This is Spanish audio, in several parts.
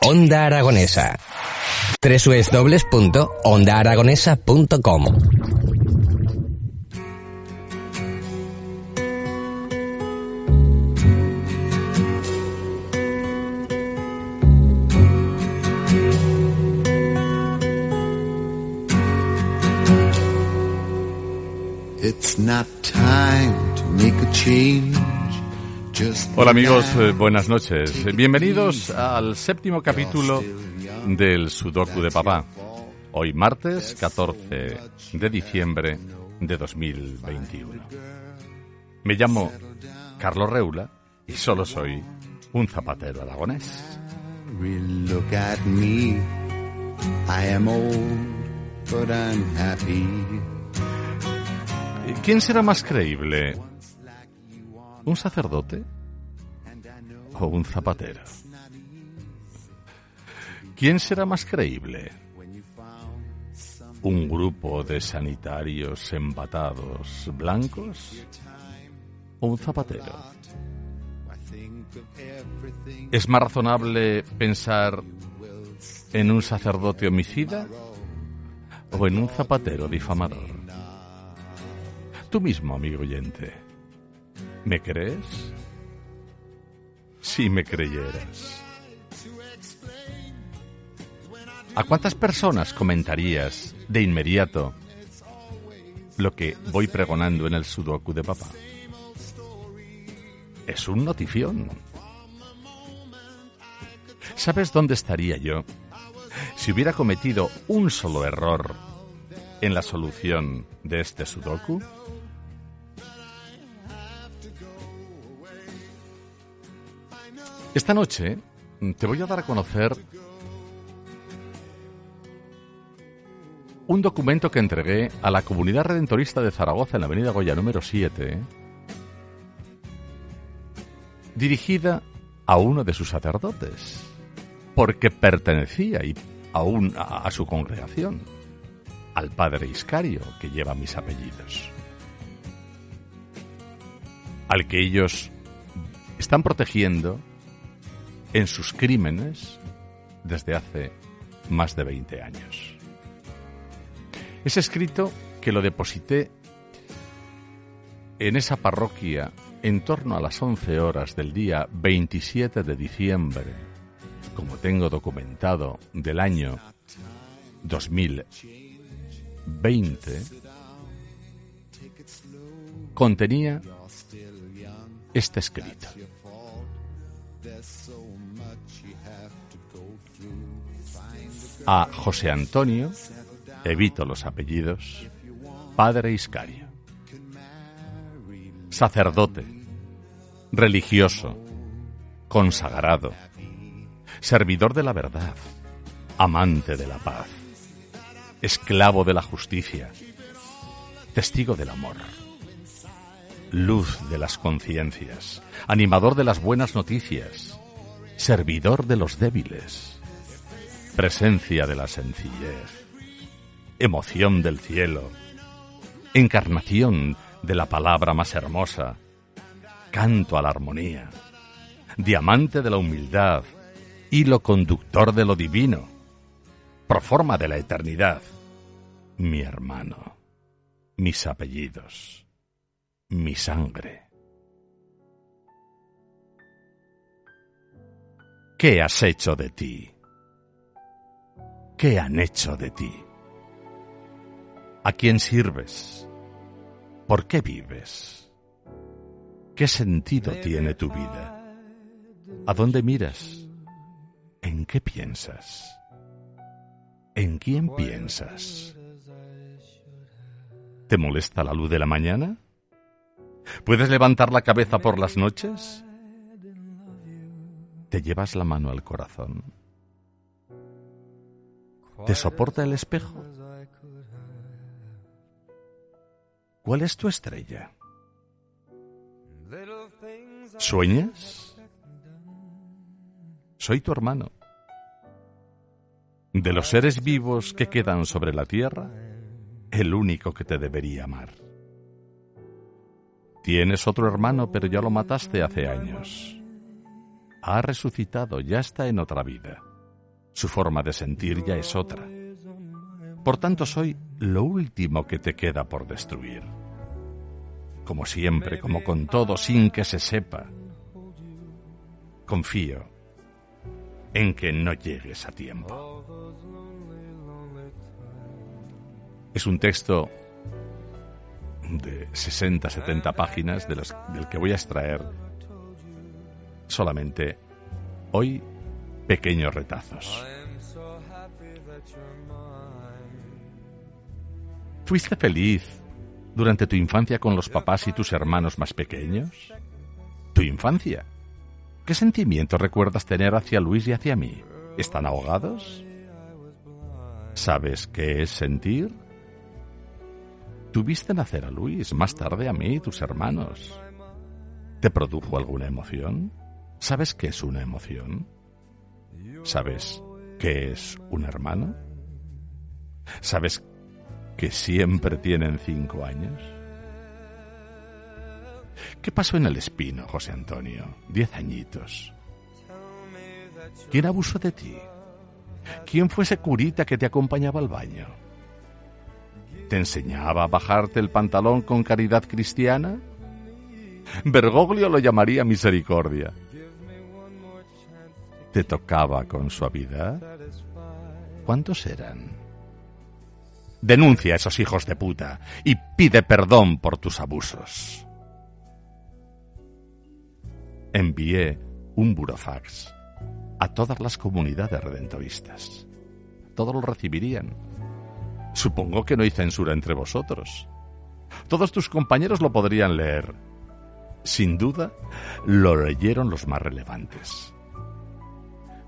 Onda Aragonesa. www.ondaaragonesa.com It's not time to make a change. Hola amigos, eh, buenas noches. Bienvenidos al séptimo capítulo del Sudoku de Papá. Hoy martes 14 de diciembre de 2021. Me llamo Carlos Reula y solo soy un zapatero aragonés. ¿Quién será más creíble? ¿Un sacerdote o un zapatero? ¿Quién será más creíble? ¿Un grupo de sanitarios embatados blancos o un zapatero? ¿Es más razonable pensar en un sacerdote homicida o en un zapatero difamador? Tú mismo, amigo oyente. ¿Me crees? Si me creyeras. ¿A cuántas personas comentarías de inmediato lo que voy pregonando en el Sudoku de papá? Es un notición. ¿Sabes dónde estaría yo si hubiera cometido un solo error en la solución de este Sudoku? Esta noche te voy a dar a conocer un documento que entregué a la comunidad redentorista de Zaragoza en la avenida Goya número 7, dirigida a uno de sus sacerdotes, porque pertenecía y aún a su congregación, al padre Iscario, que lleva mis apellidos, al que ellos están protegiendo en sus crímenes desde hace más de 20 años. Es escrito que lo deposité en esa parroquia en torno a las 11 horas del día 27 de diciembre, como tengo documentado del año 2020, contenía este escrito. A José Antonio, evito los apellidos, padre Iscario. Sacerdote, religioso, consagrado, servidor de la verdad, amante de la paz, esclavo de la justicia, testigo del amor, luz de las conciencias, animador de las buenas noticias, servidor de los débiles, presencia de la sencillez, emoción del cielo, encarnación de la palabra más hermosa, canto a la armonía, diamante de la humildad, hilo conductor de lo divino, proforma de la eternidad, mi hermano, mis apellidos, mi sangre. ¿Qué has hecho de ti? ¿Qué han hecho de ti? ¿A quién sirves? ¿Por qué vives? ¿Qué sentido tiene tu vida? ¿A dónde miras? ¿En qué piensas? ¿En quién piensas? ¿Te molesta la luz de la mañana? ¿Puedes levantar la cabeza por las noches? ¿Te llevas la mano al corazón? ¿Te soporta el espejo? ¿Cuál es tu estrella? ¿Sueñas? Soy tu hermano. De los seres vivos que quedan sobre la tierra, el único que te debería amar. Tienes otro hermano, pero ya lo mataste hace años. Ha resucitado, ya está en otra vida. Su forma de sentir ya es otra. Por tanto, soy lo último que te queda por destruir. Como siempre, como con todo, sin que se sepa. Confío en que no llegues a tiempo. Es un texto de 60-70 páginas de del que voy a extraer solamente hoy pequeños retazos. ¿Fuiste feliz durante tu infancia con los papás y tus hermanos más pequeños? ¿Tu infancia? ¿Qué sentimientos recuerdas tener hacia Luis y hacia mí? ¿Están ahogados? ¿Sabes qué es sentir? Tuviste nacer a Luis, más tarde a mí, tus hermanos. ¿Te produjo alguna emoción? ¿Sabes qué es una emoción? ¿Sabes qué es un hermano? ¿Sabes que siempre tienen cinco años? ¿Qué pasó en el espino, José Antonio? Diez añitos. ¿Quién abusó de ti? ¿Quién fue ese curita que te acompañaba al baño? ¿Te enseñaba a bajarte el pantalón con caridad cristiana? Bergoglio lo llamaría misericordia. ¿Te tocaba con suavidad? ¿Cuántos eran? Denuncia a esos hijos de puta y pide perdón por tus abusos. Envié un burofax a todas las comunidades redentoristas. Todos lo recibirían Supongo que no hay censura entre vosotros. Todos tus compañeros lo podrían leer. Sin duda, lo leyeron los más relevantes.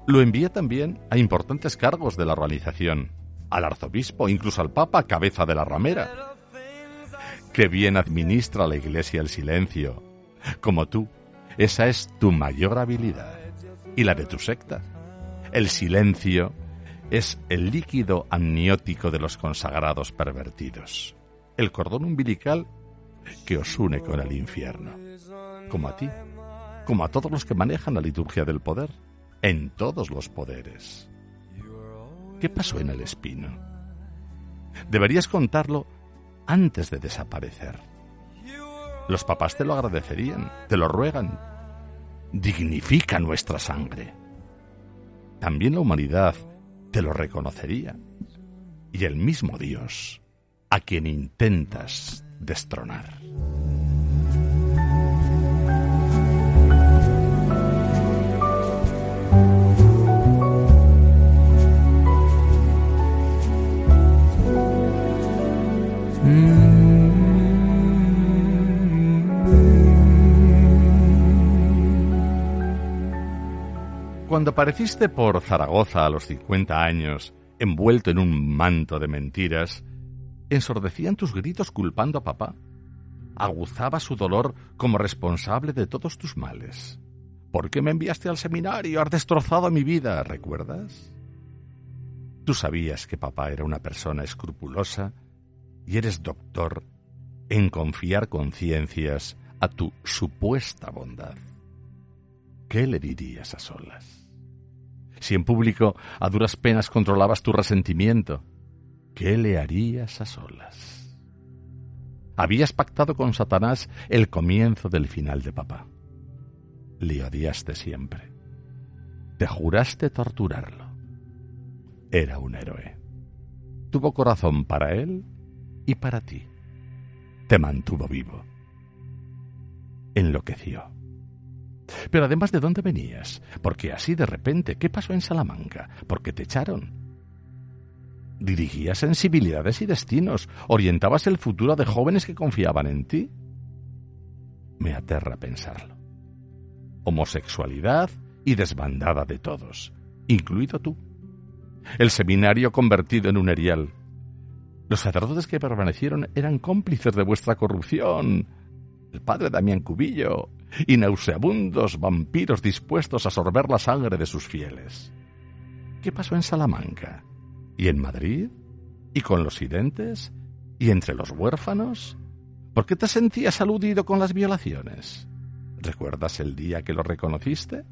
Lo envié también a importantes cargos de la organización, al arzobispo, incluso al papa, cabeza de la ramera. Que bien administra la iglesia el silencio. Como tú, esa es tu mayor habilidad. Y la de tu secta. El silencio es el líquido amniótico de los consagrados pervertidos, el cordón umbilical que os une con el infierno, como a ti, como a todos los que manejan la liturgia del poder, en todos los poderes. ¿Qué pasó en el espino? Deberías contarlo antes de desaparecer. Los papás te lo agradecerían, te lo ruegan. Dignifica nuestra sangre. También la humanidad te lo reconocería. Y el mismo Dios a quien intentas destronar. Cuando apareciste por Zaragoza a los 50 años, envuelto en un manto de mentiras, ensordecían tus gritos culpando a papá. Aguzaba su dolor como responsable de todos tus males. ¿Por qué me enviaste al seminario? Has destrozado mi vida, ¿recuerdas? Tú sabías que papá era una persona escrupulosa y eres doctor en confiar conciencias a tu supuesta bondad. ¿Qué le dirías a solas? Si en público a duras penas controlabas tu resentimiento, ¿qué le harías a solas? Habías pactado con Satanás el comienzo del final de papá. Le odiaste siempre. Te juraste torturarlo. Era un héroe. Tuvo corazón para él y para ti. Te mantuvo vivo. Enloqueció. Pero además, ¿de dónde venías? Porque así de repente, ¿qué pasó en Salamanca? ¿Por qué te echaron? Dirigías sensibilidades y destinos, orientabas el futuro de jóvenes que confiaban en ti. Me aterra pensarlo. Homosexualidad y desbandada de todos, incluido tú. El seminario convertido en un erial. Los sacerdotes que permanecieron eran cómplices de vuestra corrupción. El padre Damián Cubillo y nauseabundos vampiros dispuestos a sorber la sangre de sus fieles. ¿Qué pasó en Salamanca? ¿Y en Madrid? ¿Y con los identes? ¿Y entre los huérfanos? ¿Por qué te sentías aludido con las violaciones? ¿Recuerdas el día que lo reconociste?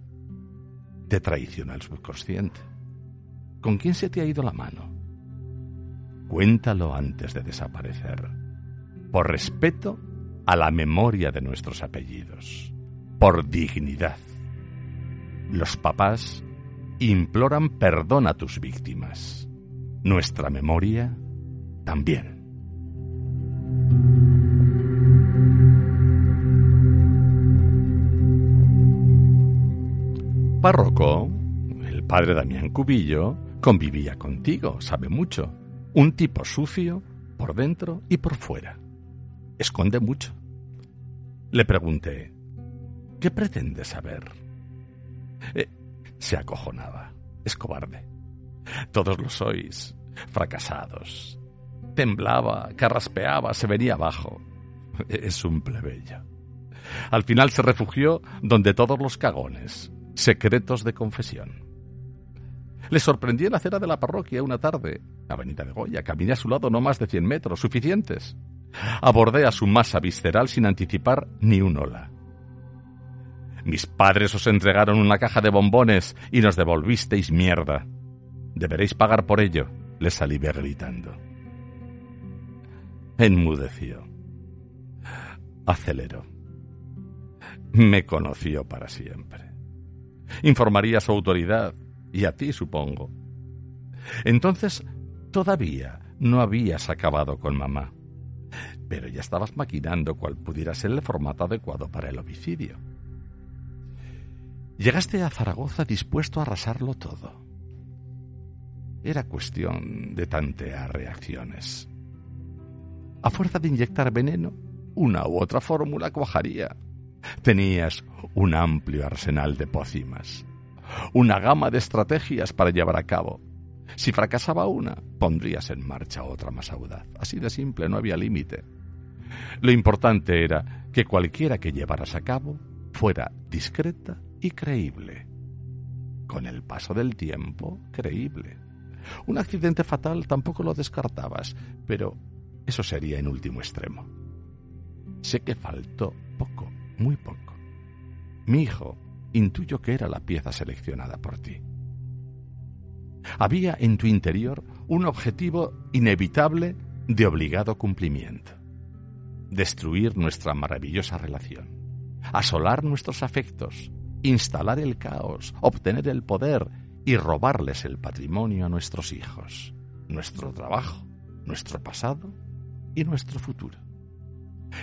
Te traiciona el subconsciente. ¿Con quién se te ha ido la mano? Cuéntalo antes de desaparecer, por respeto a la memoria de nuestros apellidos, por dignidad. Los papás imploran perdón a tus víctimas. Nuestra memoria también. Párroco, el padre Damián Cubillo, convivía contigo, sabe mucho. Un tipo sucio por dentro y por fuera. Esconde mucho. Le pregunté, ¿qué pretende saber? Eh, se acojonaba. Es cobarde. Todos lo sois. Fracasados. Temblaba, carraspeaba, se venía abajo. Es un plebeyo. Al final se refugió donde todos los cagones, secretos de confesión. Le sorprendí en la acera de la parroquia una tarde, Avenida de Goya, caminé a su lado no más de cien metros, suficientes. Abordé a su masa visceral sin anticipar ni un hola. Mis padres os entregaron una caja de bombones y nos devolvisteis mierda. Deberéis pagar por ello, le salí gritando. Enmudeció. Aceleró. Me conoció para siempre. Informaría a su autoridad, y a ti, supongo. Entonces, todavía no habías acabado con mamá, pero ya estabas maquinando cuál pudiera ser el formato adecuado para el homicidio. Llegaste a Zaragoza dispuesto a arrasarlo todo. Era cuestión de tantear reacciones. A fuerza de inyectar veneno, una u otra fórmula cuajaría. Tenías un amplio arsenal de pócimas, una gama de estrategias para llevar a cabo. Si fracasaba una, pondrías en marcha otra más audaz. Así de simple, no había límite. Lo importante era que cualquiera que llevaras a cabo fuera discreta y creíble. Con el paso del tiempo, creíble. Un accidente fatal tampoco lo descartabas, pero eso sería en último extremo. Sé que faltó poco, muy poco. Mi hijo intuyo que era la pieza seleccionada por ti. Había en tu interior un objetivo inevitable de obligado cumplimiento. Destruir nuestra maravillosa relación, asolar nuestros afectos, instalar el caos, obtener el poder y robarles el patrimonio a nuestros hijos, nuestro trabajo, nuestro pasado y nuestro futuro.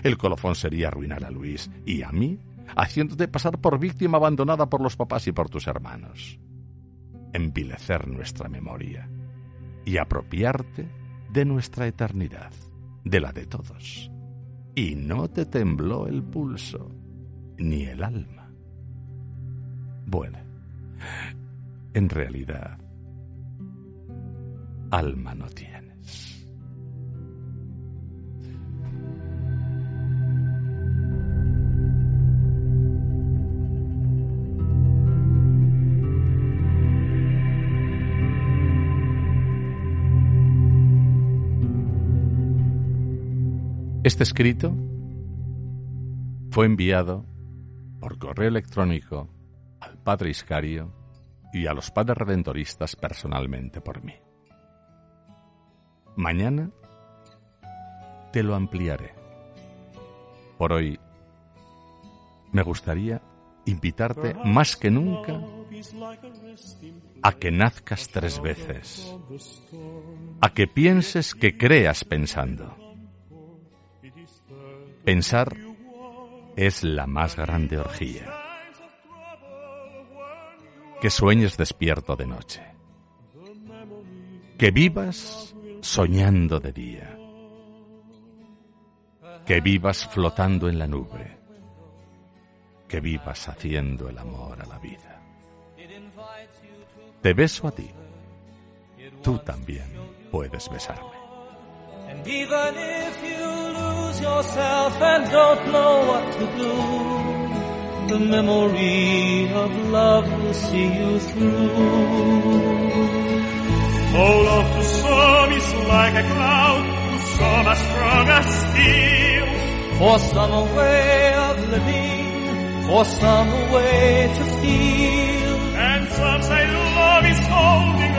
El colofón sería arruinar a Luis y a mí, haciéndote pasar por víctima abandonada por los papás y por tus hermanos. Envilecer nuestra memoria y apropiarte de nuestra eternidad, de la de todos. Y no te tembló el pulso, ni el alma. Bueno, en realidad, alma no tienes. Este escrito fue enviado por correo electrónico al Padre Iscario y a los Padres Redentoristas personalmente por mí. Mañana te lo ampliaré. Por hoy me gustaría invitarte más que nunca a que nazcas tres veces, a que pienses que creas pensando Pensar es la más grande orgía. Que sueñes despierto de noche. Que vivas soñando de día. Que vivas flotando en la nube. Que vivas haciendo el amor a la vida. Te beso a ti. Tú también puedes besarme. And even if you lose yourself and don't know what to do, the memory of love will see you through. Oh, love to some is like a cloud, to some as strong as steel. For some a way of living, for some a way to feel. And some say love is holding